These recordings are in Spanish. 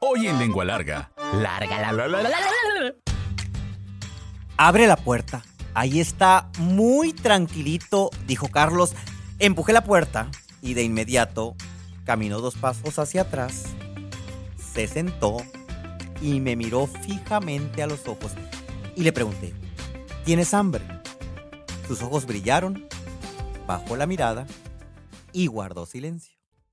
Hoy en Lengua Larga. Larga la, la, la, la, la, la. Abre la puerta. Ahí está, muy tranquilito, dijo Carlos. Empujé la puerta y de inmediato caminó dos pasos hacia atrás, se sentó y me miró fijamente a los ojos y le pregunté, ¿tienes hambre? Sus ojos brillaron, bajó la mirada y guardó silencio.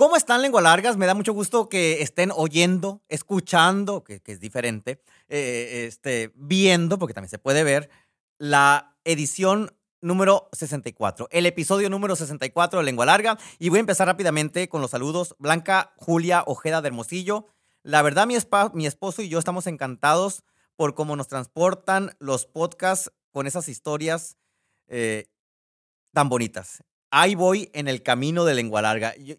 ¿Cómo están, lengua largas? Me da mucho gusto que estén oyendo, escuchando, que, que es diferente, eh, este, viendo, porque también se puede ver, la edición número 64, el episodio número 64 de Lengua Larga. Y voy a empezar rápidamente con los saludos. Blanca Julia Ojeda de Hermosillo. La verdad, mi, espa- mi esposo y yo estamos encantados por cómo nos transportan los podcasts con esas historias eh, tan bonitas. Ahí voy en el camino de Lengua Larga. Yo,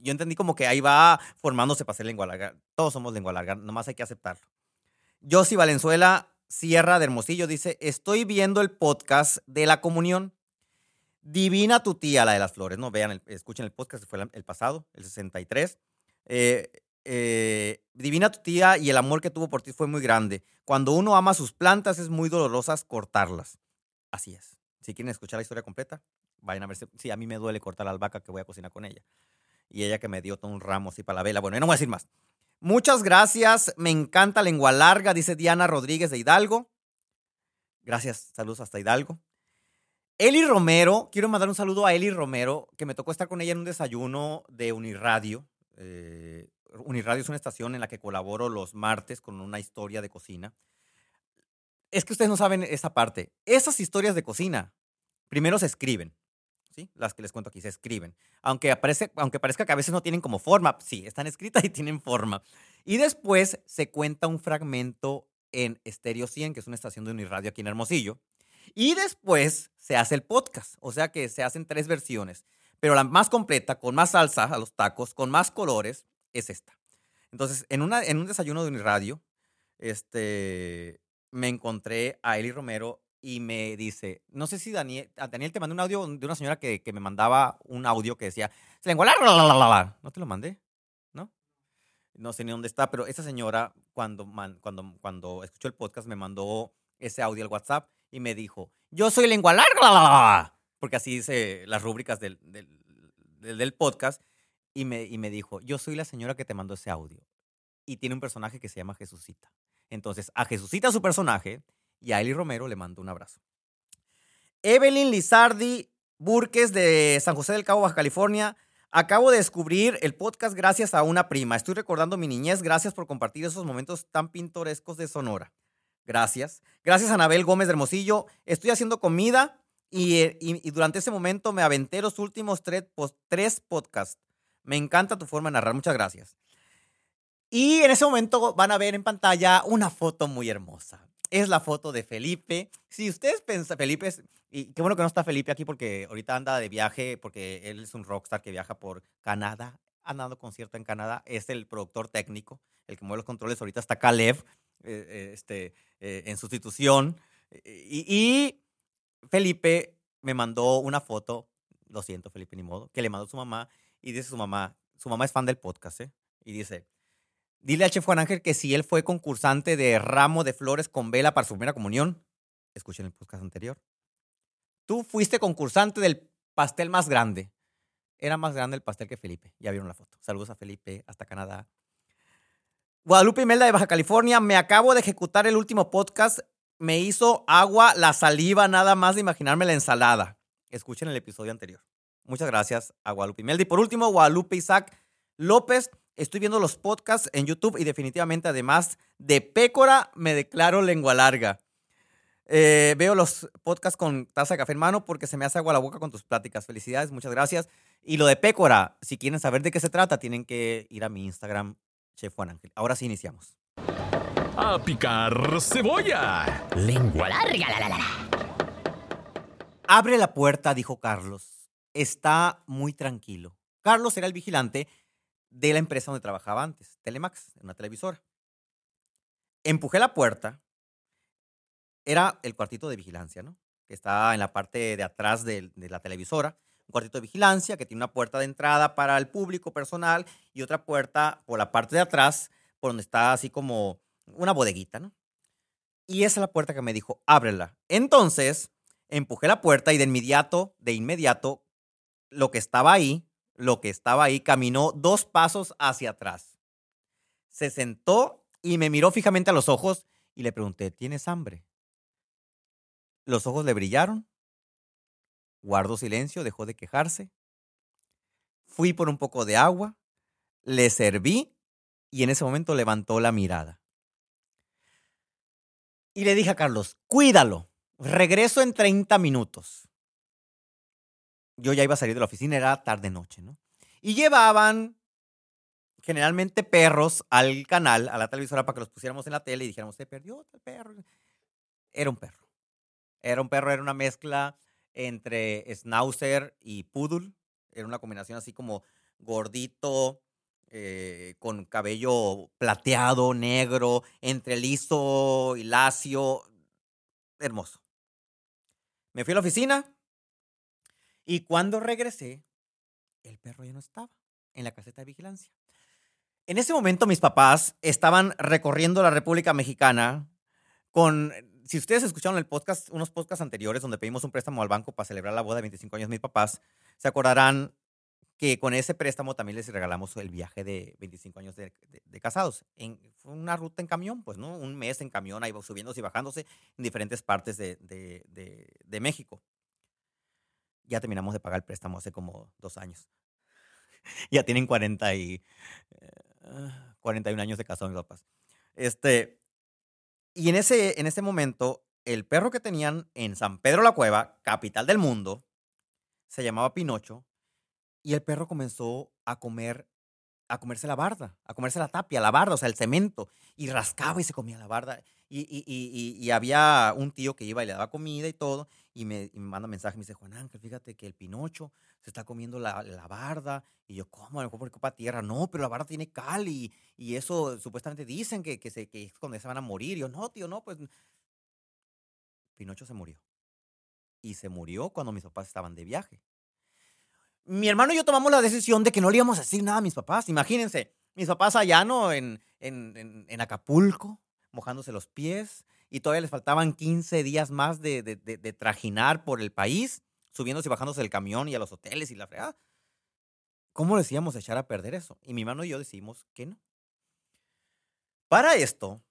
yo entendí como que ahí va formándose para ser lengua larga. Todos somos lengua larga, nomás hay que aceptarlo. Josie Valenzuela Sierra de Hermosillo dice, estoy viendo el podcast de la comunión. Divina tu tía, la de las flores, ¿no? Vean, escuchen el podcast, fue el pasado, el 63. Eh, eh, Divina tu tía y el amor que tuvo por ti fue muy grande. Cuando uno ama sus plantas es muy dolorosas cortarlas. Así es. Si quieren escuchar la historia completa, vayan a ver. si- Sí, a mí me duele cortar la albahaca que voy a cocinar con ella. Y ella que me dio todo un ramo así para la vela. Bueno, yo no voy a decir más. Muchas gracias. Me encanta lengua larga, dice Diana Rodríguez de Hidalgo. Gracias. Saludos hasta Hidalgo. Eli Romero, quiero mandar un saludo a Eli Romero, que me tocó estar con ella en un desayuno de Uniradio. Eh, Uniradio es una estación en la que colaboro los martes con una historia de cocina. Es que ustedes no saben esa parte. Esas historias de cocina primero se escriben. Las que les cuento aquí se escriben. Aunque, aparece, aunque parezca que a veces no tienen como forma, sí, están escritas y tienen forma. Y después se cuenta un fragmento en Stereo 100, que es una estación de Uniradio aquí en Hermosillo. Y después se hace el podcast, o sea que se hacen tres versiones. Pero la más completa, con más salsa a los tacos, con más colores, es esta. Entonces, en, una, en un desayuno de Uniradio, este, me encontré a Eli Romero y me dice, no sé si Daniel, a Daniel te mandé un audio de una señora que, que me mandaba un audio que decía, "Se la, la". ¿No te lo mandé? ¿No? No sé ni dónde está, pero esa señora cuando, cuando, cuando escuchó el podcast me mandó ese audio al WhatsApp y me dijo, yo soy lengua larga, la, la, la, la", porque así dice las rúbricas del, del, del- del podcast, y me, y me dijo, yo soy la señora que te mandó ese audio. Y tiene un personaje que se llama Jesucita. Entonces, a Jesucita su personaje y a Eli Romero le mando un abrazo. Evelyn Lizardi Burques de San José del Cabo, Baja California. Acabo de descubrir el podcast gracias a una prima. Estoy recordando mi niñez. Gracias por compartir esos momentos tan pintorescos de Sonora. Gracias. Gracias a Anabel Gómez de Hermosillo. Estoy haciendo comida y, eh, durante ese momento me aventé los últimos tres, tres podcasts. Me encanta tu forma de narrar. Muchas gracias. Y en ese momento van a ver en pantalla una foto muy hermosa. Es la foto de Felipe. Si ustedes piensan, Felipe es, y qué bueno que no está Felipe aquí porque ahorita anda de viaje, porque él es un rockstar que viaja por Canadá, anda dando concierto en Canadá, es el productor técnico, el que mueve los controles. Ahorita está Caleb eh, eh, este, eh, en sustitución. Y, y Felipe me mandó una foto, lo siento Felipe, ni modo, que le mandó su mamá y dice su mamá, su mamá es fan del podcast, ¿eh? Y dice, dile al chef Juan Ángel que si él fue concursante de ramo de flores con vela para su primera comunión, escuchen el podcast anterior. Tú fuiste concursante del pastel más grande. Era más grande el pastel que Felipe. Ya vieron la foto. Saludos a Felipe hasta Canadá. Guadalupe Imelda de Baja California. Me acabo de ejecutar el último podcast. Me hizo agua la saliva nada más de imaginarme la ensalada. Escuchen el episodio anterior. Muchas gracias a Guadalupe Imelda. Y por último, Guadalupe Isaac López. Estoy viendo los podcasts en YouTube y definitivamente además de Pécora me declaro lengua larga. Eh, veo los podcasts con taza de café en mano porque se me hace agua la boca con tus pláticas. Felicidades, muchas gracias. Y lo de Pécora, si quieren saber de qué se trata, tienen que ir a mi Instagram, Chef Juan Ángel. Ahora sí iniciamos. A picar cebolla. Lengua larga, la, la, la, la. Abre la puerta, dijo Carlos. Está muy tranquilo. Carlos era el vigilante de la empresa donde trabajaba antes, Telemax, una televisora. Empujé la puerta. Era el cuartito de vigilancia, ¿no? Que está en la parte de atrás de, de la televisora. Un cuartito de vigilancia que tiene una puerta de entrada para el público personal y otra puerta por la parte de atrás, por donde está así como una bodeguita, ¿no? Y esa es la puerta que me dijo, ábrela. Entonces, empujé la puerta y de inmediato, de inmediato, lo que estaba ahí, lo que estaba ahí, caminó dos pasos hacia atrás. Se sentó y me miró fijamente a los ojos y le pregunté, ¿tienes hambre? Los ojos le brillaron, guardó silencio, dejó de quejarse. Fui por un poco de agua, le serví y en ese momento levantó la mirada. Y le dije a Carlos, cuídalo, regreso en 30 minutos. Yo ya iba a salir de la oficina, era tarde-noche, ¿no? Y llevaban generalmente perros al canal, a la televisora, para que los pusiéramos en la tele y dijéramos, se perdió el perro. Era un perro. Era un perro, era una mezcla entre schnauzer y poodle. Era una combinación así como gordito, eh, con cabello plateado, negro, entre liso y lacio. Hermoso. Me fui a la oficina y cuando regresé, el perro ya no estaba en la caseta de vigilancia. En ese momento mis papás estaban recorriendo la República Mexicana con, si ustedes escucharon el podcast, unos podcasts anteriores donde pedimos un préstamo al banco para celebrar la boda de 25 años de mis papás, se acordarán que con ese préstamo también les regalamos el viaje de 25 años de, de- de casados. En, fue una ruta en camión, pues, ¿no? Un mes en camión, ahí subiéndose y bajándose en diferentes partes de, de- México. Ya terminamos de pagar el préstamo hace como dos años. ya tienen 40 y, eh, 41 años de casados mis papás. Este, y en ese, en ese momento, el perro que tenían en San Pedro la Cueva, capital del mundo, se llamaba Pinocho, y el perro comenzó a comer, a comerse la barda, a comerse la tapia, la barda, o sea, el cemento, y rascaba y se comía la barda. Y, y- y- y- y había un tío que iba y le daba comida y todo, y me, y me manda mensaje, me dice, Juan Ángel, fíjate que el Pinocho se está comiendo la, la barda. Y yo, ¿cómo? A lo mejor por culpa de tierra. No, pero la barda tiene cal y, y eso supuestamente dicen que, que, se, que es cuando se van a morir. Y yo, no, tío, no, pues... Pinocho se murió. Y se murió cuando mis papás estaban de viaje. Mi hermano y yo tomamos la decisión de que no le íbamos a decir nada a mis papás. Imagínense, mis papás allá, ¿no? En, en, en, Acapulco, mojándose los pies. Y todavía les faltaban 15 días más de, de, de- trajinar por el país, subiéndose y bajándose del camión y a los hoteles y la fregada. ¿Cómo les íbamos a echar a perder eso? Y mi hermano y yo decidimos que no. Para esto,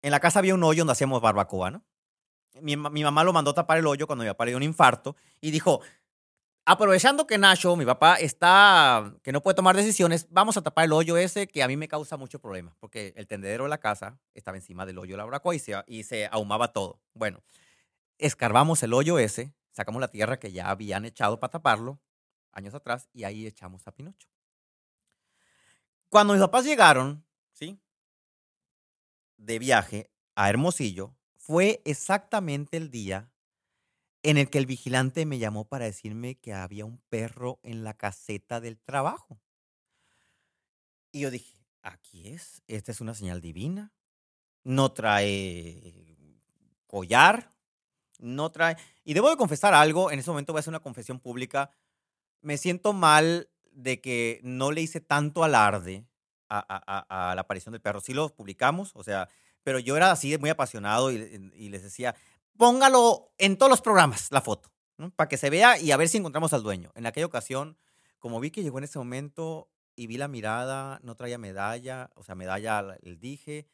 en la casa había un hoyo donde hacíamos barbacoa, ¿no? Mi, mi mamá lo mandó tapar el hoyo cuando mi papá le dio un infarto y dijo, aprovechando que Nacho, mi papá, está, que no puede tomar decisiones, vamos a tapar el hoyo ese que a mí me causa mucho problema, porque el tendedero de la casa estaba encima del hoyo de la barbacoa y se, y se ahumaba todo. Bueno, escarbamos el hoyo ese, sacamos la tierra que ya habían echado para taparlo años atrás y ahí echamos a Pinocho. Cuando mis papás llegaron, ¿sí? De viaje a Hermosillo, fue exactamente el día en el que el vigilante me llamó para decirme que había un perro en la caseta del trabajo. Y yo dije, aquí es, esta es una señal divina. No trae collar, no trae... Y debo de confesar algo, en ese momento voy a hacer una confesión pública. Me siento mal de que no le hice tanto alarde a, a- la aparición del perro. Sí lo publicamos, o sea, pero yo era así muy apasionado y, y les decía, póngalo en todos los programas, la foto, para que se vea y a ver si encontramos al dueño. En aquella ocasión, como vi que llegó en ese momento y vi la mirada, no traía medalla, o sea, medalla la- el dije,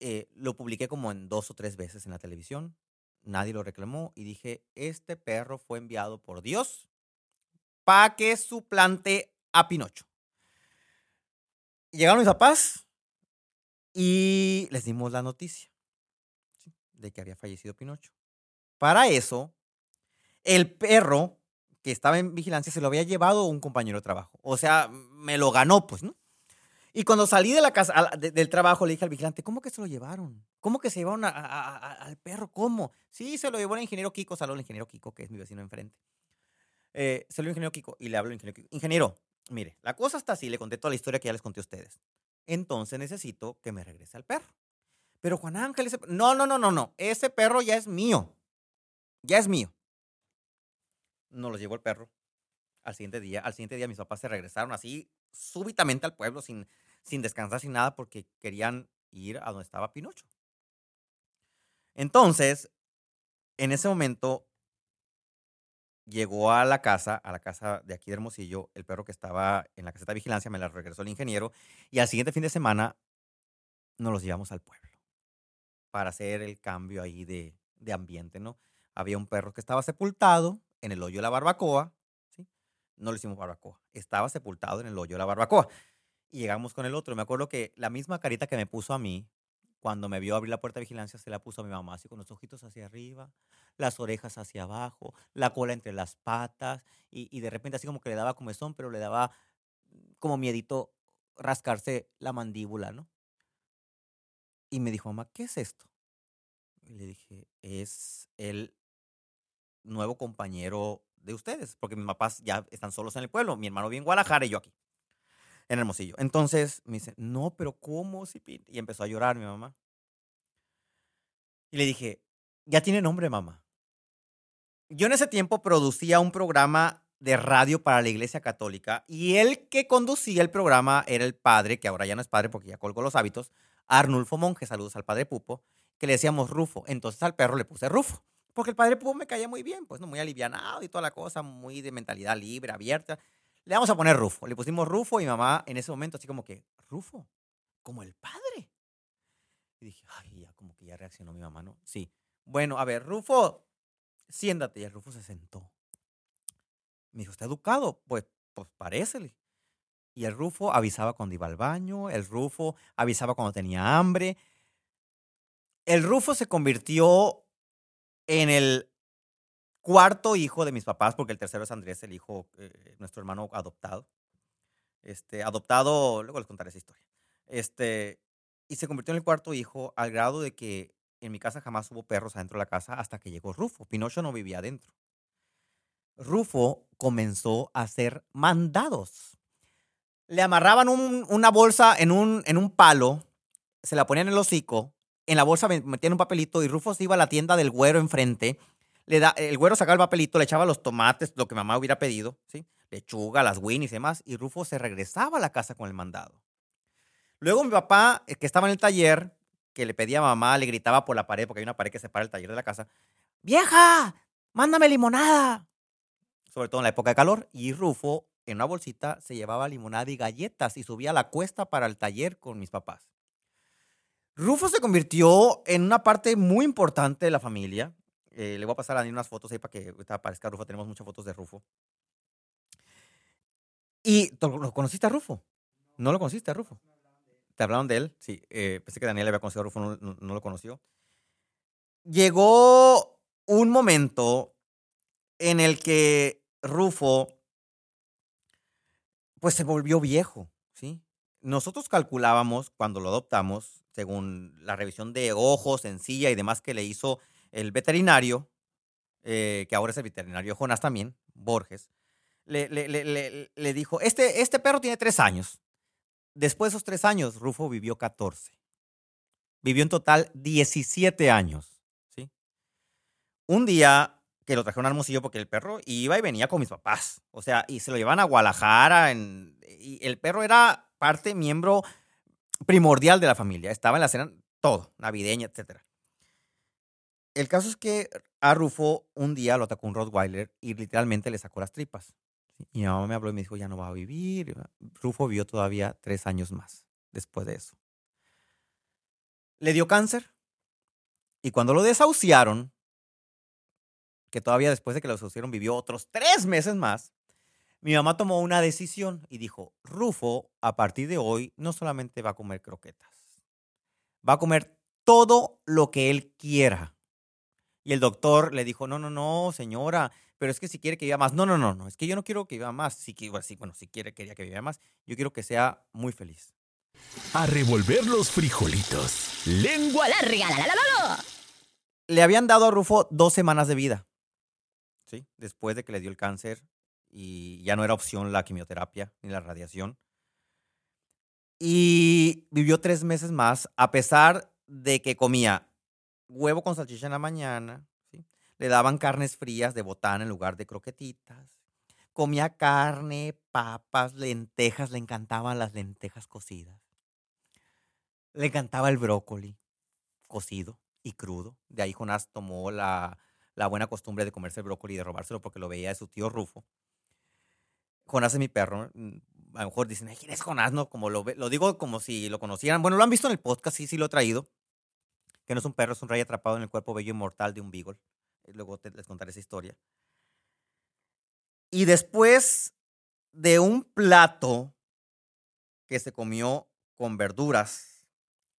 eh, lo publiqué como en dos o tres veces en la televisión, nadie lo reclamó y dije, este perro fue enviado por Dios para que suplante a Pinocho. Llegaron mis papás y les dimos la noticia. De que había fallecido Pinocho. Para eso, el perro que estaba en vigilancia se lo había llevado un compañero de trabajo. O sea, me lo ganó, pues, ¿no? Y cuando salí de la casa, del trabajo, le dije al vigilante, ¿cómo que se lo llevaron? ¿Cómo que se llevaron al perro? ¿Cómo? Sí, se lo llevó el ingeniero Kiko, saló el ingeniero Kiko, que es mi vecino enfrente. Eh, llevó el ingeniero Kiko y le hablo al ingeniero Kiko. Ingeniero, mire, la cosa está así, le conté toda la historia que ya les conté a ustedes. Entonces necesito que me regrese al perro. Pero Juan Ángel, ese... no, no, no, no, no, ese perro ya es mío. Ya es mío. No lo llevó el perro. Al siguiente día, al siguiente día mis papás se regresaron así súbitamente al pueblo sin, sin descansar, sin nada, porque querían ir a donde estaba Pinocho. Entonces, en ese momento, llegó a la casa, a la casa de aquí de Hermosillo, el perro que estaba en la caseta de vigilancia, me la regresó el ingeniero, y al siguiente fin de semana nos los llevamos al pueblo para hacer el cambio ahí de, de ambiente, ¿no? Había un perro que estaba sepultado en el hoyo de la barbacoa, ¿sí? No le hicimos barbacoa, estaba sepultado en el hoyo de la barbacoa. Y llegamos con el otro. Me acuerdo que la misma carita que me puso a mí, cuando me vio abrir la puerta de vigilancia, se la puso a mi mamá, así con los ojitos hacia arriba, las orejas hacia abajo, la cola entre las patas, y, y de repente así como que le daba comezón, pero le daba como miedito rascarse la mandíbula, ¿no? Y me dijo, mamá, ¿qué es esto? Y le dije, es el nuevo compañero de ustedes, porque mis papás ya están solos en el pueblo, mi hermano vive en Guadalajara y yo aquí, en Hermosillo. Entonces me dice, no, pero ¿cómo? si pin-?" Y empezó a llorar mi mamá. Y le dije, ya tiene nombre, mamá. Yo en ese tiempo producía un programa de radio para la Iglesia Católica y el que conducía el programa era el padre, que ahora ya no es padre porque ya colgó los hábitos, Arnulfo Monje, saludos al padre Pupo, que le decíamos Rufo. Entonces al perro le puse Rufo, porque el padre Pupo me caía muy bien, pues no muy alivianado y toda la cosa, muy de mentalidad libre, abierta. Le vamos a poner Rufo. Le pusimos Rufo y mamá en ese momento así como que, Rufo, como el padre. Y dije, ay, ya como que ya reaccionó mi mamá, ¿no? Sí. Bueno, a ver, Rufo, siéntate. Y el Rufo se sentó. Me dijo, ¿está educado? Pues, pues parécele. Y el Rufo avisaba cuando iba al baño, el Rufo avisaba cuando tenía hambre. El Rufo se convirtió en el cuarto hijo de mis papás, porque el tercero es Andrés, el hijo, eh, nuestro hermano adoptado. Este, adoptado, luego les contaré esa historia. Este, y se convirtió en el cuarto hijo al grado de que en mi casa jamás hubo perros adentro de la casa hasta que llegó Rufo. Pinocho no vivía adentro. Rufo comenzó a hacer mandados. Le amarraban un- una bolsa en un, en un palo, se la ponían en el hocico, en la bolsa me- metían un papelito y Rufo se iba a la tienda del güero enfrente. Le da, el güero sacaba el papelito, le echaba los tomates, lo que mamá hubiera pedido, ¿sí? lechuga, las winnies y demás, y Rufo se regresaba a la casa con el mandado. Luego mi papá, eh, que estaba en el taller, que le pedía a mamá, le gritaba por la pared, porque hay una pared que separa el taller de la casa, ¡Vieja! ¡Mándame limonada! Sobre todo en la época de calor. Y Rufo, en una bolsita, se llevaba limonada y galletas y subía a la cuesta para el taller con mis papás. Rufo se convirtió en una parte muy importante de la familia. Eh, le voy a pasar a Dani unas fotos ahí para que aparezca Rufo. Tenemos muchas fotos de Rufo. ¿Y ¿tú lo conociste a Rufo? ¿No lo conociste a Rufo? ¿Te hablaron de él? Sí, eh, pensé que Daniel había conocido a Rufo, no- no lo conoció. Llegó un momento en el que Rufo, pues se volvió viejo, ¿sí? Nosotros calculábamos cuando lo adoptamos, según la revisión de ojos, encilla y demás que le hizo el veterinario, eh, que ahora es el veterinario Jonás también, Borges, le, le- le- le- le dijo, este, este perro tiene tres años. Después de esos tres años, Rufo vivió 14. Vivió en total 17 años, ¿sí? Un día que lo trajeron a Hermosillo porque el perro iba y venía con mis papás. O sea, y se lo llevan a Guadalajara. y el perro era parte, miembro primordial de la familia. Estaba en la cena, todo, navideña, etc. El caso es que a Rufo un día lo atacó un Rottweiler y literalmente le sacó las tripas. Y mi mamá me habló y me dijo, ya no va a vivir. Rufo vivió todavía tres años más después de eso. Le dio cáncer. Y cuando lo desahuciaron, que todavía después de que lo desahuciaron vivió otros tres meses más, mi mamá tomó una decisión y dijo, Rufo, a partir de hoy, no solamente va a comer croquetas, va a comer todo lo que él quiera. Y el doctor le dijo, no, no, no, señora, pero es que si quiere que viva más. No, no, no, no, es que yo no quiero que viva más. Si, bueno, sí, bueno, si quiere, quería que viva más. Yo quiero que sea muy feliz. A revolver los frijolitos. Lengua larga, la, la, la, la, la. Le habían dado a Rufo dos semanas de vida. ¿Sí? Después de que le dio el cáncer y ya no era opción la quimioterapia ni la radiación. Y vivió tres meses más, a pesar de que comía huevo con salchicha en la mañana, le daban carnes frías de botana en lugar de croquetitas, comía carne, papas, lentejas, le encantaban las lentejas cocidas, le encantaba el brócoli cocido y crudo. De ahí Jonás tomó la, la buena costumbre de comerse el brócoli y de robárselo porque lo veía de su tío Rufo. Jonás es mi perro. mm, A lo mejor dicen, "Ay, ¿quién es Jonás? No, como lo, lo digo como si lo conocieran. Bueno, lo han visto en el podcast, sí, sí lo he traído. Que no es un perro, es un rey atrapado en el cuerpo bello y mortal de un beagle. Eh, Luego te- les contaré esa historia. Y después de un plato que se comió con verduras,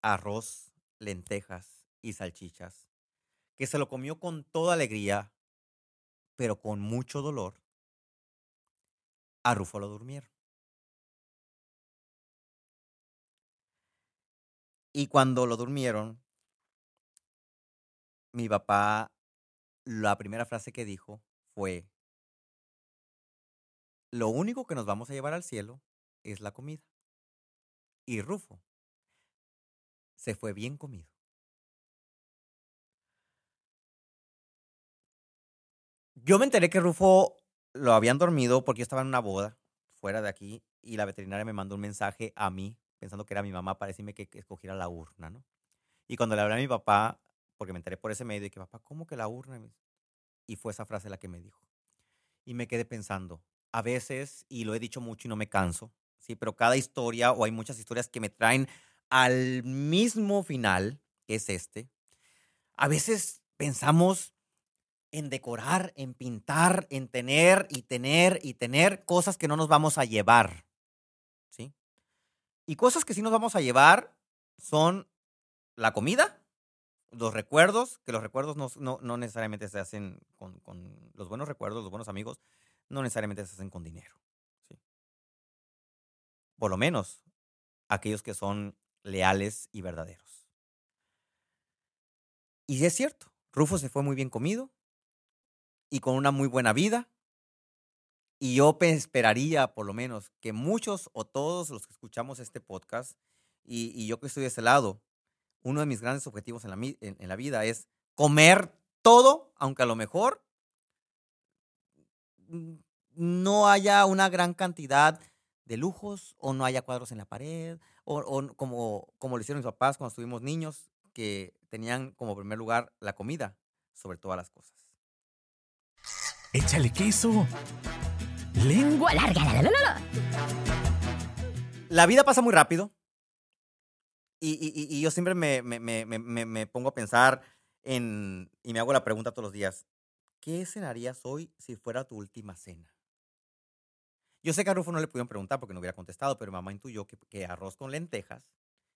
arroz, lentejas y salchichas, que se lo comió con toda alegría, pero con mucho dolor, a Rufo lo durmieron. Y cuando lo durmieron, mi papá, la primera frase que dijo fue, lo único que nos vamos a llevar al cielo es la comida. Y Rufo se fue bien comido. Yo me enteré que Rufo lo habían dormido porque yo estaba en una boda fuera de aquí y la veterinaria me mandó un mensaje a mí, pensando que era mi mamá, para decirme que, escogiera la urna, ¿no? Y cuando le hablé a mi papá, porque me enteré por ese medio, y que papá, ¿cómo que la urna? Y fue esa frase la que me dijo. Y me quedé pensando, a veces, y lo he dicho mucho y no me canso, sí, pero cada historia, o hay muchas historias que me traen al mismo final, que es este. A veces pensamos en decorar, en pintar, en tener y tener y tener cosas que no nos vamos a llevar. ¿Sí? Y cosas que sí nos vamos a llevar son la comida, los recuerdos, que los recuerdos no, no- no necesariamente se hacen con, con los buenos recuerdos, los buenos amigos, no necesariamente se hacen con dinero. ¿sí? Por lo menos aquellos que son leales y verdaderos. Y es cierto, Rufo se fue muy bien comido y con una muy buena vida. Y yo pe- esperaría, por lo menos, que muchos o todos los que escuchamos este podcast, y, yo que estoy de ese lado, uno de mis grandes objetivos en la, en- la vida es comer todo, aunque a lo mejor no haya una gran cantidad de lujos o no haya cuadros en la pared, o, o como, como lo hicieron mis papás cuando estuvimos niños, que tenían como primer lugar la comida sobre todas las cosas. Échale queso. Lengua. Larga, la, vida pasa muy rápido. Y, yo siempre me, pongo a pensar en, y me hago la pregunta todos los días, ¿qué cenarías hoy si fuera tu última cena? Yo sé que a Rufo no le pudieron preguntar porque no hubiera contestado, pero mamá intuyó que, que arroz con lentejas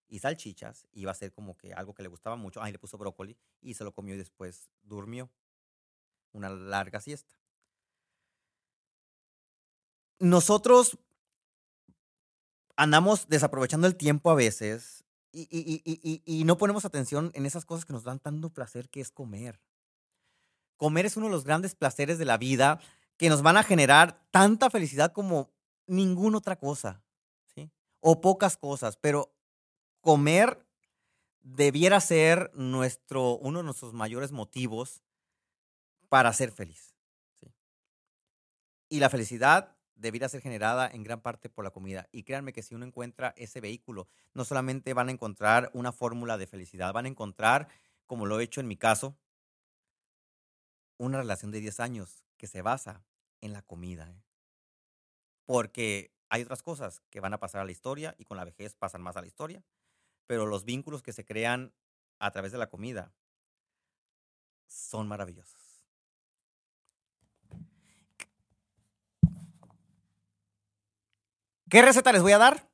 y salchichas iba a ser como que algo que le gustaba mucho. Ay, le puso brócoli y se lo comió y después durmió. Una larga siesta. Nosotros andamos desaprovechando el tiempo a veces y, y- y- y- no ponemos atención en esas cosas que nos dan tanto placer que es comer. Comer es uno de los grandes placeres de la vida que nos van a generar tanta felicidad como ninguna otra cosa, ¿sí? O pocas cosas, pero comer debiera ser nuestro, uno de nuestros mayores motivos para ser feliz. Y la felicidad debiera ser generada en gran parte por la comida. Y créanme que si uno encuentra ese vehículo, no solamente van a encontrar una fórmula de felicidad, van a encontrar, como lo he hecho en mi caso, una relación de 10 años que se basa en la comida. ¿eh? Porque hay otras cosas que van a pasar a la historia y con la vejez pasan más a la historia, pero los vínculos que se crean a través de la comida son maravillosos. ¿Qué receta les voy a dar?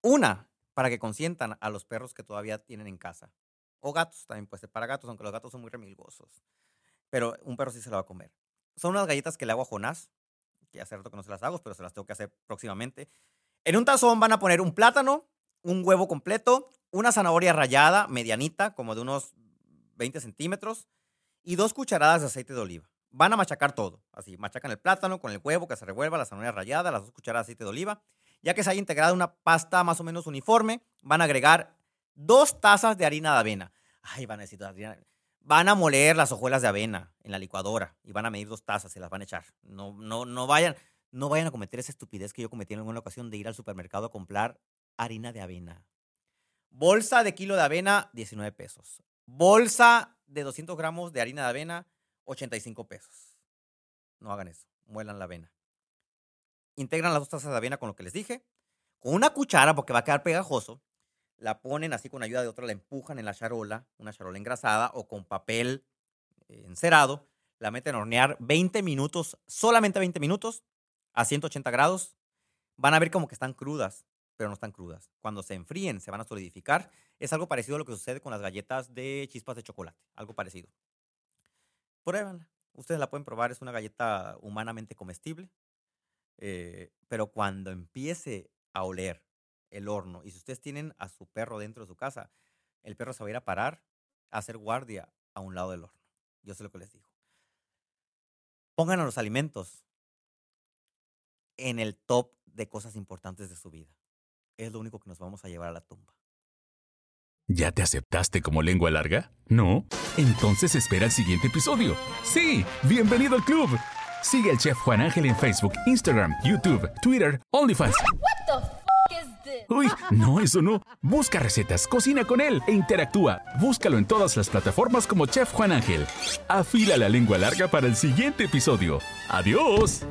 Una, para que consientan a los perros que todavía tienen en casa. O gatos, también puede ser para gatos, aunque los gatos son muy remilgosos. Pero un perro sí se lo va a comer. Son unas galletas que le hago a Jonás, que hace rato que no se las hago, pero se las tengo que hacer próximamente. En un tazón van a poner un plátano, un huevo completo, una zanahoria rallada, medianita, como de unos 20 centímetros, y dos cucharadas de aceite de oliva. Van a machacar todo, así, machacan el plátano con el huevo que se revuelva, la zanahoria rallada, las dos cucharadas de aceite de oliva. Ya que se haya integrado una pasta más o menos uniforme, van a agregar dos tazas de harina de avena. Ay, van a decir, van a moler las hojuelas de avena en la licuadora y van a medir dos tazas y las van a echar. No, no, no vayan, no vayan a cometer esa estupidez que yo cometí en alguna ocasión de ir al supermercado a comprar harina de avena. Bolsa de kilo de avena, 19 pesos. Bolsa de 200 gramos de harina de avena, 85 pesos. No hagan eso, muelan la avena. Integran las dos tazas de avena con lo que les dije. Con una cuchara, porque va a quedar pegajoso, la ponen así con ayuda de otra, la empujan en la charola, una charola engrasada o con papel eh, encerado, la meten a hornear 20 minutos, solamente 20 minutos, a 180 grados. Van a ver como que están crudas, pero no están crudas. Cuando se enfríen, se van a solidificar. Es algo parecido a lo que sucede con las galletas de chispas de chocolate, algo parecido. Pruébanla. Ustedes la pueden probar, es una galleta humanamente comestible. Eh, pero cuando empiece a oler el horno. Y si ustedes tienen a su perro dentro de su casa, el perro se va a ir a parar a hacer guardia a un lado del horno. Yo sé lo que les digo. Pongan a los alimentos en el top de cosas importantes de su vida. Es lo único que nos vamos a llevar a la tumba. ¿Ya te aceptaste como lengua larga? ¿No? Entonces espera el siguiente episodio. Sí, bienvenido al club. Sigue al chef Juan Ángel en Facebook, Instagram, YouTube, Twitter, OnlyFans. Uy, no, eso no. Busca recetas, cocina con él e interactúa. Búscalo en todas las plataformas como Chef Juan Ángel. Afila la lengua larga para el siguiente episodio. ¡Adiós!